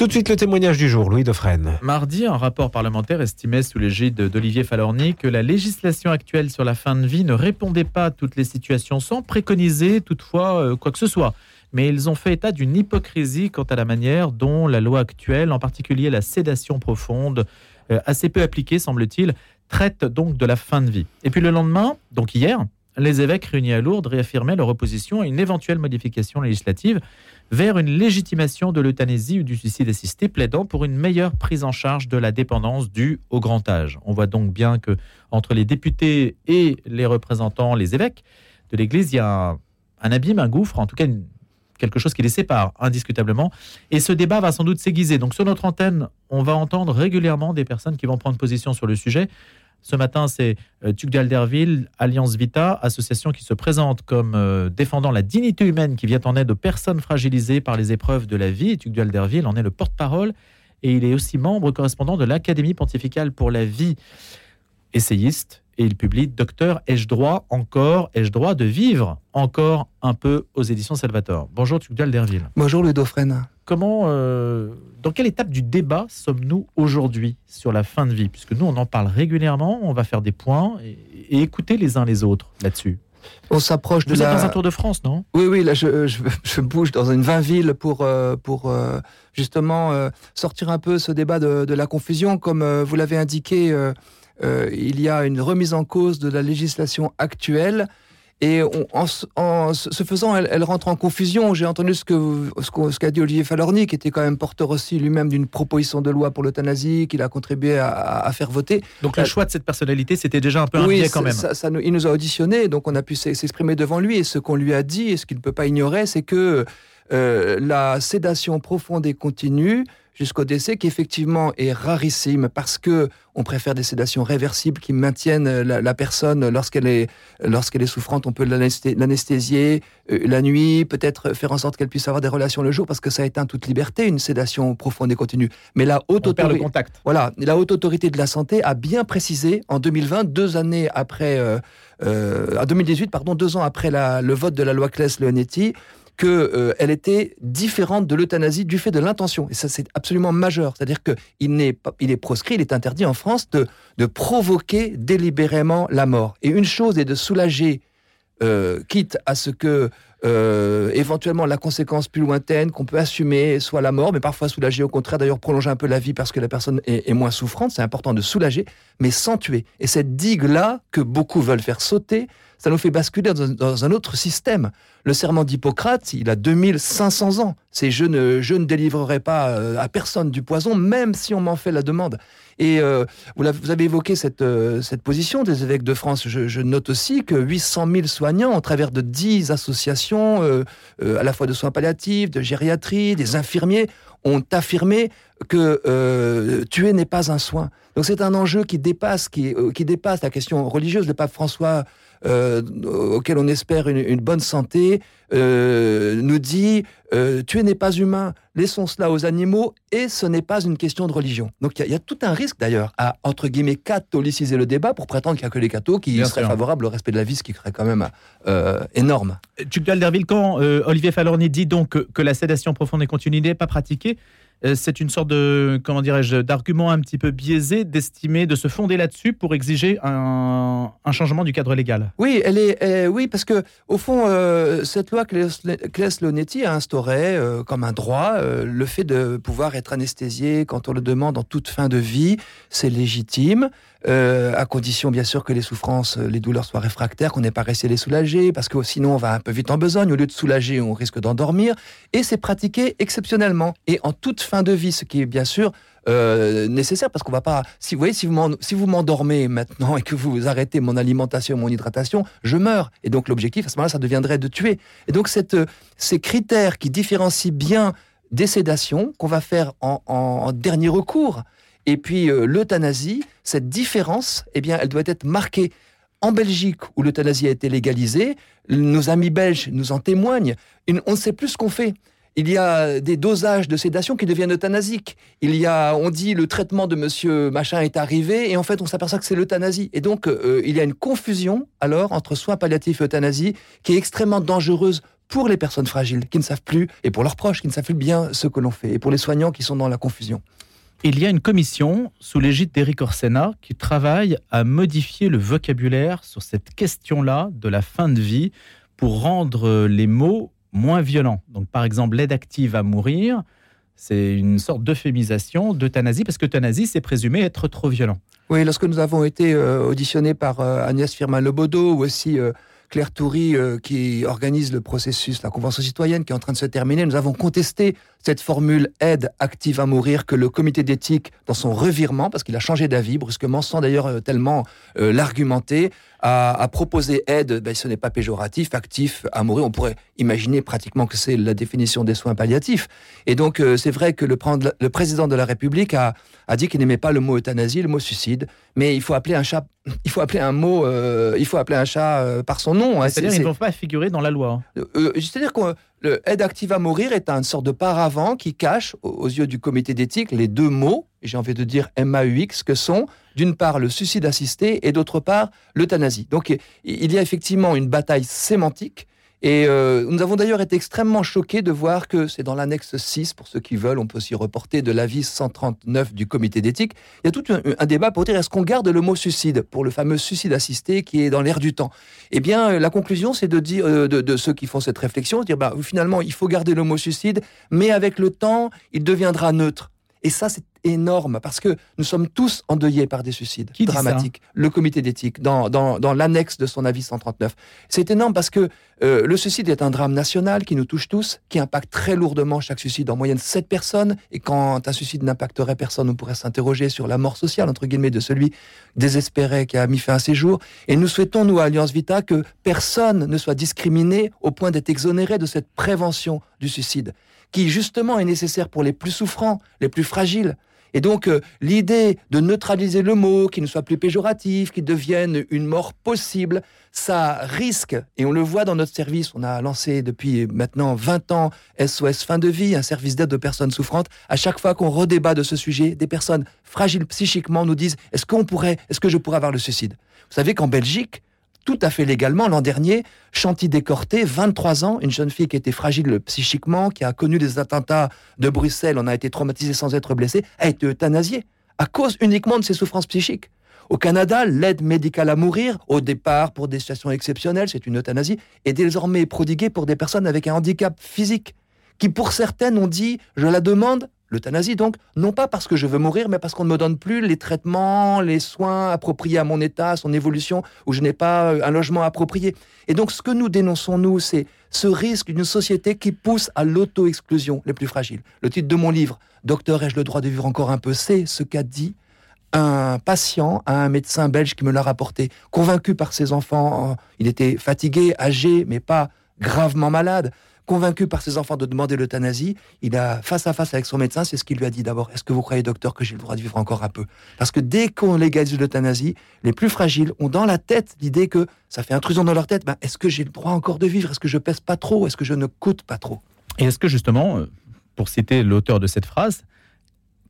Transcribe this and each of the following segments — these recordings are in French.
Tout de suite le témoignage du jour, Louis Dauphren. Mardi, un rapport parlementaire estimait sous l'égide d'Olivier Falorni que la législation actuelle sur la fin de vie ne répondait pas à toutes les situations sans préconiser toutefois euh, quoi que ce soit. Mais ils ont fait état d'une hypocrisie quant à la manière dont la loi actuelle, en particulier la sédation profonde, euh, assez peu appliquée semble-t-il, traite donc de la fin de vie. Et puis le lendemain, donc hier, les évêques réunis à Lourdes réaffirmaient leur opposition à une éventuelle modification législative vers une légitimation de l'euthanasie ou du suicide assisté, plaidant pour une meilleure prise en charge de la dépendance due au grand âge. On voit donc bien que entre les députés et les représentants, les évêques de l'Église, il y a un, abîme, un gouffre, en tout cas quelque chose qui les sépare indiscutablement. Et ce débat va sans doute s'aiguiser. Donc sur notre antenne, on va entendre régulièrement des personnes qui vont prendre position sur le sujet. Ce matin, c'est euh, Tugdual d'Alderville, Alliance Vita, association qui se présente comme euh, défendant la dignité humaine qui vient en aide aux personnes fragilisées par les épreuves de la vie. Tugdual d'Alderville en est le porte-parole et il est aussi membre correspondant de l'Académie pontificale pour la vie, essayiste. Et il publie Docteur, ai-je droit encore, ai-je droit de vivre encore un peu aux éditions Salvatore Bonjour Tugdual d'Erville. Bonjour Ludofren. Comment, euh, dans quelle étape du débat sommes-nous aujourd'hui sur la fin de vie? Puisque nous, on en parle régulièrement, on va faire des points et, écouter les uns les autres là-dessus. On s'approche de Vous la... êtes dans un tour de France, non? Oui, oui, là, je, je, bouge dans une 20 villes pour, euh, pour euh, justement sortir un peu ce débat de, de la confusion. Comme vous l'avez indiqué, il y a une remise en cause de la législation actuelle et en, ce faisant, elle, rentre en confusion. J'ai entendu ce que ce qu'a dit Olivier Falorni, qui était quand même porteur aussi lui-même d'une proposition de loi pour l'euthanasie, qu'il a contribué à, faire voter. Donc le euh, choix de cette personnalité, c'était déjà un peu un oui, quand même. Ça, nous, il nous a auditionné, donc on a pu s'exprimer devant lui. Et ce qu'on lui a dit, et ce qu'il ne peut pas ignorer, c'est que euh, la sédation profonde et continue jusqu'au décès, qui effectivement est rarissime parce que on préfère des sédations réversibles qui maintiennent la, personne lorsqu'elle est, lorsqu'elle est souffrante. On peut l'anesthésier euh, la nuit, peut-être faire en sorte qu'elle puisse avoir des relations le jour parce que ça éteint toute liberté, une sédation profonde et continue. Mais la haute autorité, voilà, la haute autorité de la santé a bien précisé en 2020, deux années après, euh, euh, en 2018, pardon, deux ans après le vote de la loi Claes-Leonetti, qu'elle euh, était différente de l'euthanasie du fait de l'intention. Et ça, c'est absolument majeur. C'est-à-dire qu'il est, est proscrit, il est interdit en France de, provoquer délibérément la mort. Et une chose est de soulager, euh, quitte à ce que euh, éventuellement la conséquence plus lointaine qu'on peut assumer soit la mort, mais parfois soulager au contraire, d'ailleurs prolonger un peu la vie parce que la personne est moins souffrante, c'est important de soulager, mais sans tuer. Et cette digue-là que beaucoup veulent faire sauter, ça nous fait basculer dans, un autre système. Le serment d'Hippocrate, il a 2500 ans. C'est je ne, je ne délivrerai pas euh, à personne du poison, même si on m'en fait la demande. Et euh, vous, avez évoqué cette, euh, cette position des évêques de France. Je, note aussi que 800 000 soignants, au travers de 10 associations, à la fois de soins palliatifs, de gériatrie, des infirmiers, ont affirmé que tuer n'est pas un soin. Donc c'est un enjeu qui dépasse, qui, qui dépasse la question religieuse. Le pape François euh, auquel on espère une, bonne santé, euh, nous dit euh, tuer n'est pas humain, laissons cela aux animaux, et ce n'est pas une question de religion. Donc il y, a tout un risque d'ailleurs à, entre guillemets, catholiciser le débat pour prétendre qu'il n'y a que les cathos qui seraient favorables au respect de la vie, ce qui serait quand même énorme. Tu Derville, quand Olivier Falorni dit donc que, que la sédation profonde et continue n'est pas pratiquée, euh, c'est une sorte de, comment dirais-je, d'argument un petit peu biaisé d'estimer, de se fonder là-dessus pour exiger un, changement du cadre légal. Oui, elle est, oui, parce que au fond, euh, cette loi Claes-Leonetti a instauré euh, comme un droit le fait de pouvoir être anesthésié quand on le demande en toute fin de vie, c'est légitime. Euh, à condition bien sûr que les souffrances, euh, les douleurs soient réfractaires, qu'on n'ait pas à les soulager, parce que sinon on va un peu vite en besogne. Au lieu de soulager, on risque d'endormir. Et c'est pratiqué exceptionnellement et en toute fin de vie, ce qui est bien sûr euh, nécessaire parce qu'on va pas. Si vous voyez, si vous m'endormez maintenant et que vous arrêtez mon alimentation, mon hydratation, je meurs. Et donc l'objectif à ce moment-là, ça deviendrait de tuer. Et donc ces critères qui différencient bien des sédations qu'on va faire en dernier recours et puis euh, l'euthanasie, cette différence, eh bien, elle doit être marquée. En Belgique, où l'euthanasie a été légalisée, nos amis belges nous en témoignent. on ne sait plus ce qu'on fait. Il y a des dosages de sédation qui deviennent euthanasiques. Il y a, on dit, le traitement de monsieur machin est arrivé, et en fait, on s'aperçoit que c'est l'euthanasie. Et donc, euh, il y a une confusion, alors, entre soins palliatifs et euthanasie, qui est extrêmement dangereuse pour les personnes fragiles qui ne savent plus, et pour leurs proches qui ne savent plus bien ce que l'on fait, et pour les soignants qui sont dans la confusion. Il y a une commission sous l'égide d'Éric Orsena qui travaille à modifier le vocabulaire sur cette question-là de la fin de vie pour rendre les mots moins violents. Donc, par exemple, l'aide active à mourir, c'est une sorte d'euphémisation d'euthanasie, parce qu'euthanasie, c'est présumé être trop violent. Oui, lorsque nous avons été euh, auditionnés par euh, Agnès Firmin-Lebaudot ou aussi euh, Claire Toury, qui organise le processus, la Convention citoyenne qui est en train de se terminer, nous avons contesté cette formule aide active à mourir que le comité d'éthique, dans son revirement, parce qu'il a changé d'avis brusquement, sans d'ailleurs tellement l'argumenter, a, proposé aide, ben, ce n'est pas péjoratif, actif à mourir. On pourrait imaginer pratiquement que c'est la définition des soins palliatifs. Et donc, c'est vrai que le, le, président de la République a, a dit qu'il n'aimait pas le mot euthanasie, le mot suicide, mais il faut appeler un chat, il faut appeler un mot, euh, il faut appeler un chat euh, par son nom. Hein. C'est-à-dire qu'ils ne vont pas figurer dans la loi. Euh, c'est-à-dire que le aide active à mourir est une sorte de paravent qui cache, aux yeux du comité d'éthique, les deux mots, j'ai envie de dire MAUX, que sont d'une part le suicide assisté et d'autre part l'euthanasie. Donc il y a effectivement une bataille sémantique et euh, nous avons d'ailleurs été extrêmement choqués de voir que c'est dans l'annexe 6, pour ceux qui veulent, on peut s'y reporter de l'avis 139 du comité d'éthique. Il y a tout un, débat pour dire est-ce qu'on garde le mot suicide pour le fameux suicide assisté qui est dans l'air du temps? Eh bien, euh, la conclusion, c'est de dire euh, de, ceux qui font cette réflexion, de dire bah, finalement, il faut garder le mot suicide, mais avec le temps, il deviendra neutre. Et ça, c'est énorme parce que nous sommes tous endeuillés par des suicides dramatiques. Le comité d'éthique, dans, dans, l'annexe de son avis 139. C'est énorme parce que euh, le suicide est un drame national qui nous touche tous, qui impacte très lourdement chaque suicide, en moyenne 7 personnes. Et quand un suicide n'impacterait personne, on pourrait s'interroger sur la mort sociale, entre guillemets, de celui désespéré qui a mis fin à ses jours. Et nous souhaitons, nous, à Alliance Vita, que personne ne soit discriminé au point d'être exonéré de cette prévention du suicide qui justement est nécessaire pour les plus souffrants, les plus fragiles. Et donc, euh, l'idée de neutraliser le mot, qu'il ne soit plus péjoratif, qu'il devienne une mort possible, ça risque, et on le voit dans notre service, on a lancé depuis maintenant 20 ans SOS Fin de Vie, un service d'aide aux personnes souffrantes. À chaque fois qu'on redébat de ce sujet, des personnes fragiles psychiquement nous disent est-ce qu'on pourrait, est-ce que je pourrais avoir le suicide? Vous savez qu'en Belgique, tout à fait légalement l'an dernier. Chanty Décorté, 23 ans, une jeune fille qui était fragile psychiquement, qui a connu des attentats de Bruxelles, on a été traumatisé sans être blessé, a été euthanasiée à cause uniquement de ses souffrances psychiques. Au Canada, l'aide médicale à mourir, au départ pour des situations exceptionnelles, c'est une euthanasie, est désormais prodiguée pour des personnes avec un handicap physique, qui pour certaines ont dit, je la demande L'euthanasie, donc, non pas parce que je veux mourir, mais parce qu'on ne me donne plus les traitements, les soins appropriés à mon état, à son évolution, ou je n'ai pas euh, un logement approprié. Et donc, ce que nous dénonçons, nous, c'est ce risque d'une société qui pousse à l'auto-exclusion les plus fragiles. Le titre de mon livre, Docteur, ai-je le droit de vivre encore un peu? C'est ce qu'a dit un patient à un médecin belge qui me l'a rapporté, convaincu par ses enfants. Il était fatigué, âgé, mais pas gravement malade convaincu par ses enfants de demander l'euthanasie, il a face à face avec son médecin, c'est ce qu'il lui a dit. D'abord. Est-ce que vous croyez, docteur, que j'ai le droit de vivre encore un peu? Parce que dès qu'on légalise l'euthanasie, les plus fragiles ont dans la tête l'idée que ça fait intrusion dans leur tête. Ben, est-ce que j'ai le droit encore de vivre? Est-ce que je pèse pas trop? Est-ce que je ne coûte pas trop? Et est-ce que justement, euh, pour citer l'auteur de cette phrase,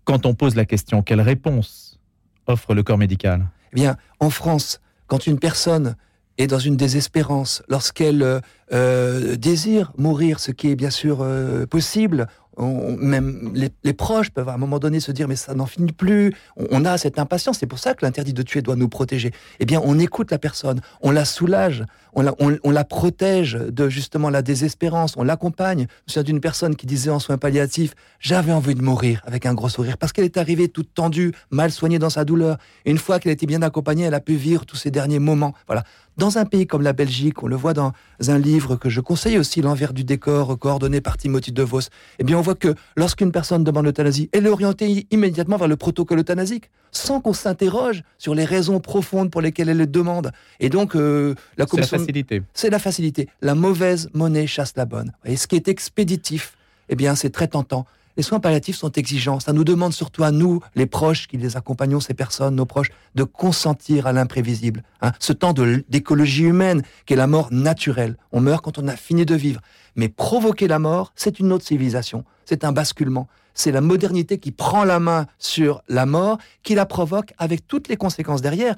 quand on pose la question, quelle réponse offre le corps médical? Eh bien, en France, quand une personne est dans une désespérance, lorsqu'elle euh, euh, désire mourir, ce qui est bien sûr euh, possible, même les, proches peuvent à un moment donné se dire mais ça n'en finit plus. On, a cette impatience. C'est pour ça que l'interdit de tuer doit nous protéger. Eh bien, on écoute la personne, on la soulage, on la, on, protège de justement la désespérance, on l'accompagne. Je suis d'une personne qui disait en soins palliatifs j'avais envie de mourir avec un gros sourire parce qu'elle est arrivée toute tendue, mal soignée dans sa douleur. Une fois qu'elle été bien accompagnée, elle a pu vivre tous ces derniers moments. Voilà. Dans un pays comme la Belgique, on le voit dans un livre que je conseille aussi, L'envers du décor, coordonné par Timothy DeVos, eh bien, on voit que lorsqu'une personne demande l'euthanasie, elle est orientée immédiatement vers le protocole euthanasique, sans qu'on s'interroge sur les raisons profondes pour lesquelles elle le demande. Et donc, euh, la C'est la facilité. C'est la facilité. La mauvaise monnaie chasse la bonne. Et ce qui est expéditif, eh bien, c'est très tentant. Les soins palliatifs sont exigeants. Ça nous demande surtout à nous, les proches qui les accompagnons, ces personnes, nos proches, de consentir à l'imprévisible. Hein. Ce temps d'écologie humaine, qui est la mort naturelle. On meurt quand on a fini de vivre. Mais provoquer la mort, c'est une autre civilisation. C'est un basculement. C'est la modernité qui prend la main sur la mort, qui la provoque avec toutes les conséquences derrière.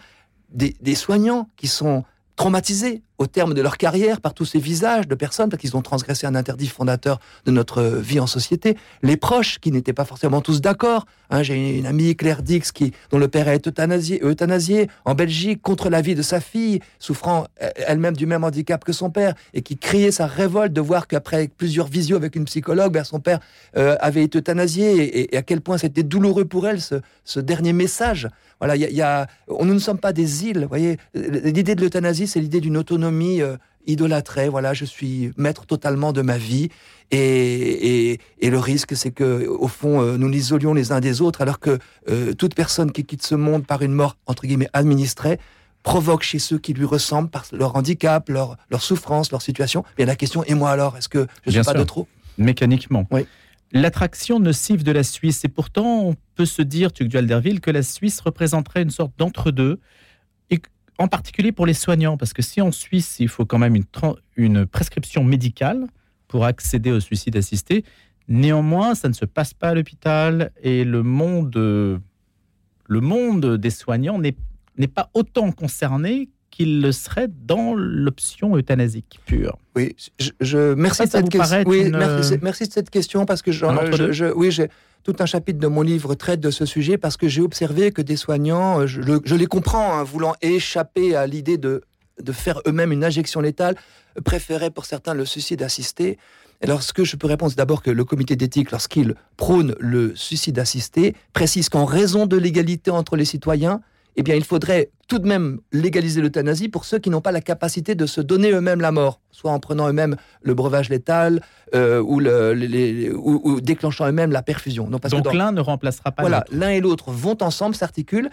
des soignants qui sont traumatisés au terme de leur carrière par tous ces visages de personnes, parce qu'ils ont transgressé un interdit fondateur de notre vie en société, les proches qui n'étaient pas forcément tous d'accord. Hein, J'ai une amie, Claire Dix, qui, dont le père est euthanasié, euthanasié en Belgique contre la vie de sa fille, souffrant euh, elle-même du même handicap que son père, et qui criait sa révolte de voir qu'après plusieurs visios avec une psychologue, ben, son père euh, avait été euthanasié, et, à quel point c'était douloureux pour elle, ce, dernier message. Voilà, y y a, on, nous ne sommes pas des îles, voyez. L'idée de l'euthanasie, c'est l'idée d'une autonomie euh, idolâtrée. Voilà, je suis maître totalement de ma vie. Et, et, et le risque, c'est que, au fond, euh, nous nous isolions les uns des autres, alors que euh, toute personne qui quitte ce monde par une mort, entre guillemets, administrée, provoque chez ceux qui lui ressemblent par leur handicap, leur, leur souffrance, leur situation. Et la question, et moi alors, est-ce que je ne suis pas de trop? Mécaniquement. Oui l'attraction nocive de la Suisse. Et pourtant, on peut se dire, Tuc Alderville, que la Suisse représenterait une sorte d'entre-deux, en particulier pour les soignants, parce que si en Suisse, il faut quand même une, une prescription médicale pour accéder au suicide assisté, néanmoins, ça ne se passe pas à l'hôpital, et le monde, le monde des soignants n'est pas autant concerné qu'il le serait dans l'option euthanasique pure. Oui, je, merci, de cette question. Oui, merci, de cette question parce que je, oui, j'ai tout un chapitre de mon livre traite de ce sujet parce que j'ai observé que des soignants, je, les comprends, hein, voulant échapper à l'idée de, de faire eux-mêmes une injection létale, préféraient pour certains le suicide assisté. Alors, ce que je peux répondre, c'est d'abord que le comité d'éthique, lorsqu'il prône le suicide assisté, précise qu'en raison de l'égalité entre les citoyens, eh bien, il faudrait tout de même légaliser l'euthanasie pour ceux qui n'ont pas la capacité de se donner eux-mêmes la mort, soit en prenant eux-mêmes le breuvage létal euh, ou, le, ou, déclenchant eux-mêmes la perfusion. Donc, l'un ne remplacera pas l'autre. Voilà, l'un et l'autre vont ensemble, s'articulent,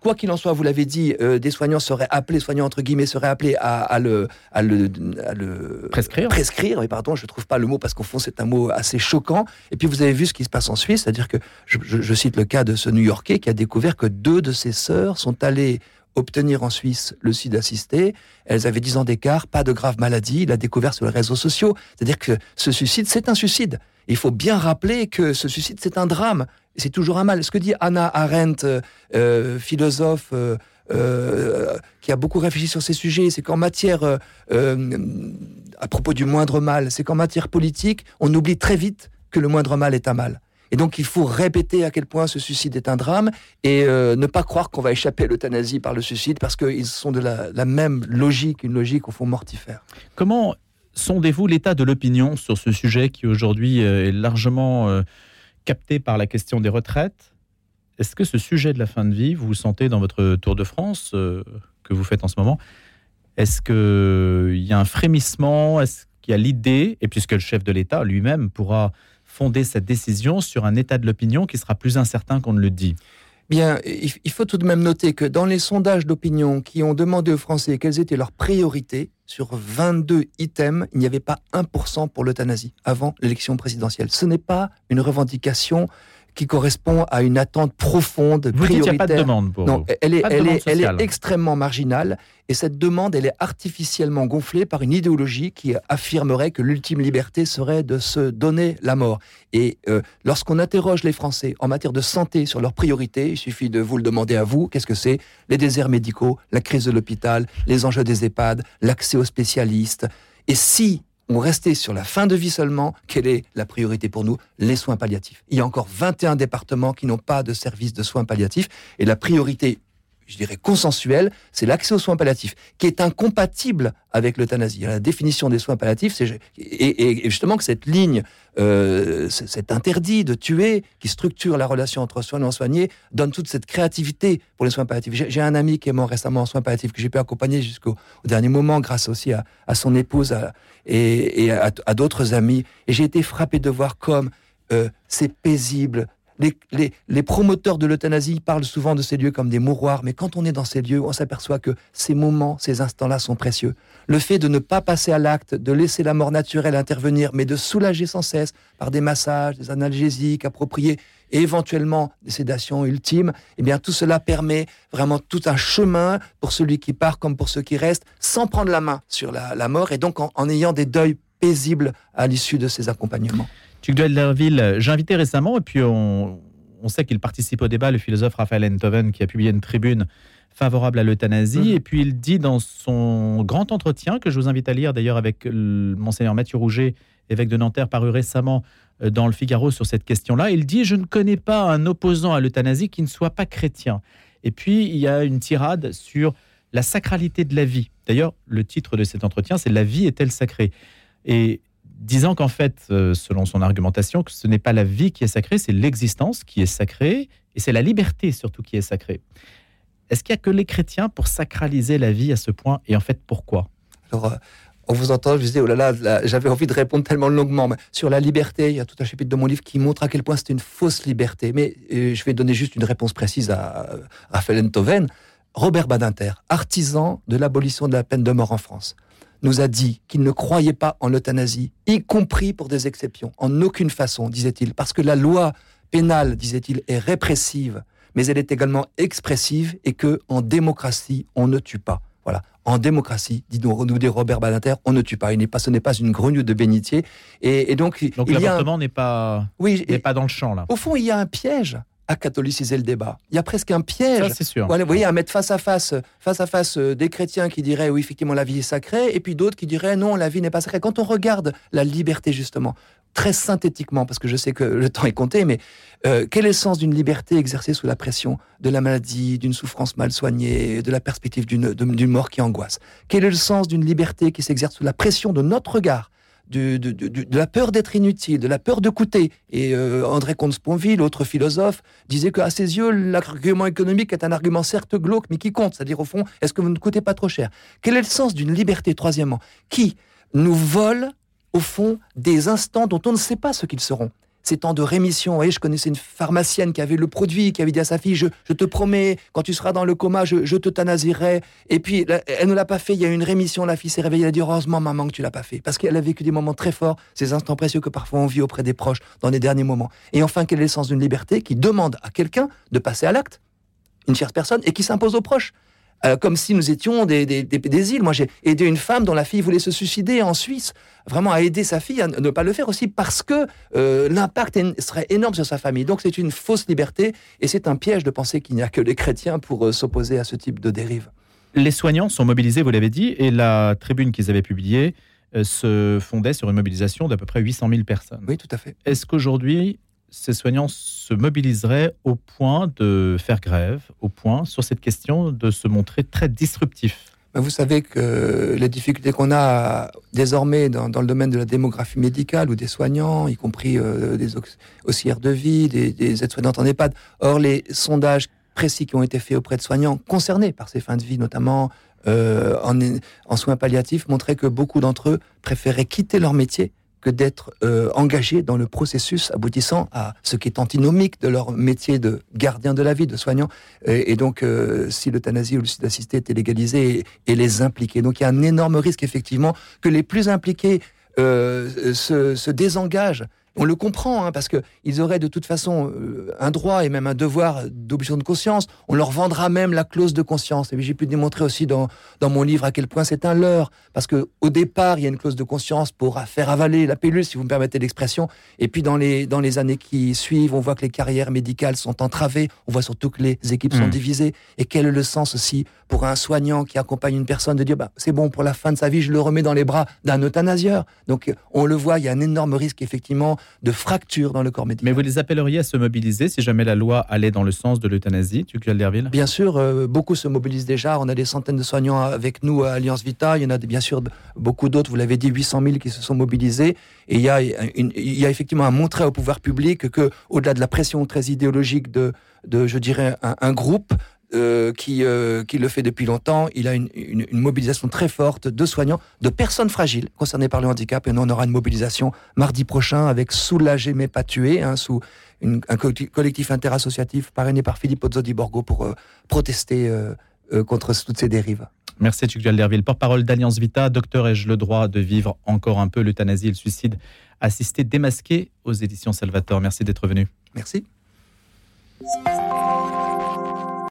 quoi qu'il en soit, vous l'avez dit, euh, des soignants seraient appelés, soignants entre guillemets, seraient appelés à, le, à, le, prescrire. Prescrire, mais pardon, je ne trouve pas le mot parce qu'au fond c'est un mot assez choquant. Et puis vous avez vu ce qui se passe en Suisse, c'est-à-dire que je, cite le cas de ce New-Yorkais qui a découvert que deux de ses sœurs sont allées obtenir en Suisse le CID assisté. Elles avaient 10 ans d'écart, pas de grave maladie. Il a découvert sur les réseaux sociaux. C'est-à-dire que ce suicide, c'est un suicide. Il faut bien rappeler que ce suicide, c'est un drame c'est toujours un mal. Ce que dit Anna Arendt, euh, euh, philosophe euh, qui a beaucoup réfléchi sur ces sujets, c'est qu'en matière, à propos du moindre mal, c'est qu'en matière politique, on oublie très vite que le moindre mal est un mal. Et donc il faut répéter à quel point ce suicide est un drame et ne pas croire qu'on va échapper à l'euthanasie par le suicide parce qu'ils sont de la, la, même logique, une logique au fond mortifère. Comment sondez-vous l'état de l'opinion sur ce sujet qui aujourd'hui est largement capté par la question des retraites. Est-ce que ce sujet de la fin de vie, vous vous sentez dans votre Tour de France euh, que vous faites en ce moment? Est-ce qu'il y a un frémissement? Est-ce qu'il y a l'idée, et puisque le chef de l'État lui-même pourra fonder cette décision sur un état de l'opinion qui sera plus incertain qu'on ne le dit Bien, il faut tout de même noter que dans les sondages d'opinion qui ont demandé aux Français quelles étaient leurs priorités, sur 22 items, il n'y avait pas 1% pour l'euthanasie avant l'élection présidentielle. Ce n'est pas une revendication qui correspond à une attente profonde, vous prioritaire. Dites, il n'y a pas de demande pour non, elle est, elle, est, elle est extrêmement marginale et cette demande, elle est artificiellement gonflée par une idéologie qui affirmerait que l'ultime liberté serait de se donner la mort. Et euh, lorsqu'on interroge les Français en matière de santé sur leurs priorités, il suffit de vous le demander à vous, qu'est-ce que c'est? Les déserts médicaux, la crise de l'hôpital, les enjeux des EHPAD, l'accès aux spécialistes. Et si on restait sur la fin de vie seulement, quelle est la priorité pour nous? Les soins palliatifs. Il y a encore 21 départements qui n'ont pas de service de soins palliatifs. Et la priorité je dirais, consensuelle, c'est l'accès aux soins palliatifs, qui est incompatible avec l'euthanasie. La définition des soins palliatifs, c'est et, justement que cette ligne, euh, cet interdit de tuer, qui structure la relation entre soignants et soignés, donne toute cette créativité pour les soins palliatifs. J'ai un ami qui est mort récemment en soins palliatifs, que j'ai pu accompagner jusqu'au dernier moment, grâce aussi à, son épouse et, à, d'autres amis. Et j'ai été frappé de voir comme euh, c'est paisible les, promoteurs de l'euthanasie parlent souvent de ces lieux comme des mouroirs, mais quand on est dans ces lieux, on s'aperçoit que ces moments, ces instants-là sont précieux. Le fait de ne pas passer à l'acte, de laisser la mort naturelle intervenir, mais de soulager sans cesse par des massages, des analgésiques appropriés et éventuellement des sédations ultimes, eh bien tout cela permet vraiment tout un chemin pour celui qui part comme pour ceux qui restent, sans prendre la main sur la, mort et donc en ayant des deuils paisibles à l'issue de ces accompagnements. Tu dois de la ville, j'ai invité récemment, et puis on, on sait qu'il participe au débat, le philosophe Raphaël Enthoven, qui a publié une tribune favorable à l'euthanasie. Mhm. Et puis il dit dans son grand entretien, que je vous invite à lire d'ailleurs avec le monseigneur Mathieu Rouget, évêque de Nanterre, paru récemment euh, dans le Figaro sur cette question-là, il dit Je ne connais pas un opposant à l'euthanasie qui ne soit pas chrétien. Et puis il y a une tirade sur la sacralité de la vie. D'ailleurs, le titre de cet entretien, c'est La vie est-elle sacrée? Et disant qu'en fait, euh, selon son argumentation, que ce n'est pas la vie qui est sacrée, c'est l'existence qui est sacrée, et c'est la liberté surtout qui est sacrée. Est-ce qu'il n'y a que les chrétiens pour sacraliser la vie à ce point Et en fait, pourquoi? Alors, euh, on vous entend, je disais, oh là là, j'avais envie de répondre tellement longuement. Mais sur la liberté, il y a tout un chapitre de mon livre qui montre à quel point c'est une fausse liberté. Mais euh, je vais donner juste une réponse précise à, Raphaël Enthoven. Robert Badinter, artisan de l'abolition de la peine de mort en France, nous a dit qu'il ne croyait pas en l'euthanasie, y compris pour des exceptions. En aucune façon, disait-il, parce que la loi pénale, disait-il, est répressive, mais elle est également expressive et que en démocratie, on ne tue pas. Voilà. En démocratie, dit nous, nous dit Robert Badinter, on ne tue pas. Il n'est pas, ce n'est pas une grenouille de bénitier. Et, et donc, Donc un- l'avortement n'est pas, oui, n'est pas dans le champ, là. au fond, il y a un piège à catholiciser le débat. Il y a presque un piège. Ça, c'est sûr. Voilà, vous voyez, à mettre face à face, face à face euh, des chrétiens qui diraient oui, effectivement, la vie est sacrée, et puis d'autres qui diraient non, la vie n'est pas sacrée. Quand on regarde la liberté, justement, très synthétiquement, parce que je sais que le temps est compté, mais euh, quel est le sens d'une liberté exercée sous la pression de la maladie, d'une souffrance mal soignée, de la perspective d'une mort qui angoisse? Quel est le sens d'une liberté qui s'exerce sous la pression de notre regard de la peur d'être inutile, de la peur de coûter. Et euh, André Comte-Sponville, autre philosophe, disait qu'à ses yeux, l'argument économique est un argument certes glauque, mais qui compte. C'est-à-dire, au fond, est-ce que vous ne coûtez pas trop cher? Quel est le sens d'une liberté, troisièmement, qui nous vole, au fond, des instants dont on ne sait pas ce qu'ils seront? Ces temps de rémission. Vous voyez, je connaissais une pharmacienne qui avait le produit, qui avait dit à sa fille, je, te promets, quand tu seras dans le coma, je, je t'euthanasierai. Et puis, elle ne l'a pas fait, il y a eu une rémission, la fille s'est réveillée, elle a dit, heureusement, maman, que tu l'as pas fait. Parce qu'elle a vécu des moments très forts, ces instants précieux que parfois on vit auprès des proches dans les derniers moments. Et enfin, quel est le sens d'une liberté qui demande à quelqu'un de passer à l'acte une tierce personne et qui s'impose aux proches Euh, comme si nous étions des, des, des- des îles. Moi, j'ai aidé une femme dont la fille voulait se suicider en Suisse, vraiment à aider sa fille à ne pas le faire aussi parce que euh, l'impact serait énorme sur sa famille. Donc, c'est une fausse liberté et c'est un piège de penser qu'il n'y a que les chrétiens pour euh, s'opposer à ce type de dérive. Les soignants sont mobilisés, vous l'avez dit, et la tribune qu'ils avaient publiée se fondait sur une mobilisation d'à peu près 800 000 personnes. Oui, tout à fait. Est-ce qu'aujourd'hui, ces soignants se mobiliseraient au point de faire grève, au point, sur cette question, de se montrer très disruptifs Vous savez que les difficultés qu'on a désormais dans, le domaine de la démographie médicale ou des soignants, y compris euh, des aux- auxiliaires de vie, des, des aides-soignantes en EHPAD. Or, les sondages précis qui ont été faits auprès de soignants concernés par ces fins de vie, notamment euh, en soins palliatifs, montraient que beaucoup d'entre eux préféraient quitter leur métier que d'être euh, engagés dans le processus aboutissant à ce qui est antinomique de leur métier de gardien de la vie, de soignant. Et, donc, euh, si l'euthanasie ou le suicide assisté était légalisé et, et les impliquer. Donc, il y a un énorme risque, effectivement, que les plus impliqués euh, se, se désengagent. On le comprend, hein, parce qu'ils auraient de toute façon euh, un droit et même un devoir d'objection de conscience. On leur vendra même la clause de conscience. Et j'ai pu démontrer aussi dans, dans mon livre à quel point c'est un leurre. Parce que au départ, il y a une clause de conscience pour faire avaler la pilule, si vous me permettez l'expression. Et puis, dans les, dans les années qui suivent, on voit que les carrières médicales sont entravées. On voit surtout que les équipes sont Mm. divisées. Et quel est le sens aussi pour un soignant qui accompagne une personne de dire bah, c'est bon, pour la fin de sa vie, je le remets dans les bras d'un euthanasieur? Donc, on le voit, il y a un énorme risque, effectivement, de fracture dans le corps médical. Mais vous les appelleriez à se mobiliser si jamais la loi allait dans le sens de l'euthanasie, tu Derville Bien sûr, euh, beaucoup se mobilisent déjà. On a des centaines de soignants avec nous à Alliance Vita. Il y en a bien sûr beaucoup d'autres. Vous l'avez dit, 800 000 qui se sont mobilisés. Et il y a, une- il y a effectivement à montrer au pouvoir public que, au-delà de la pression très idéologique de, de je dirais, un, un groupe euh, qui, euh, qui le fait depuis longtemps, il a une, une- une mobilisation très forte de soignants, de personnes fragiles concernées par le handicap. Et nous, on aura une mobilisation mardi prochain avec Soulager mais pas tuer, hein, sous une- un collectif- interassociatif parrainé par Philippe Ozzodi Borgo pour euh, protester contre toutes ces dérives. Merci Tugdual Derville, porte-parole d'Alliance Vita. Docteur, ai-je le droit de vivre encore un peu l'euthanasie et le suicide assisté démasqué aux éditions Salvatore Merci d'être venu. Merci.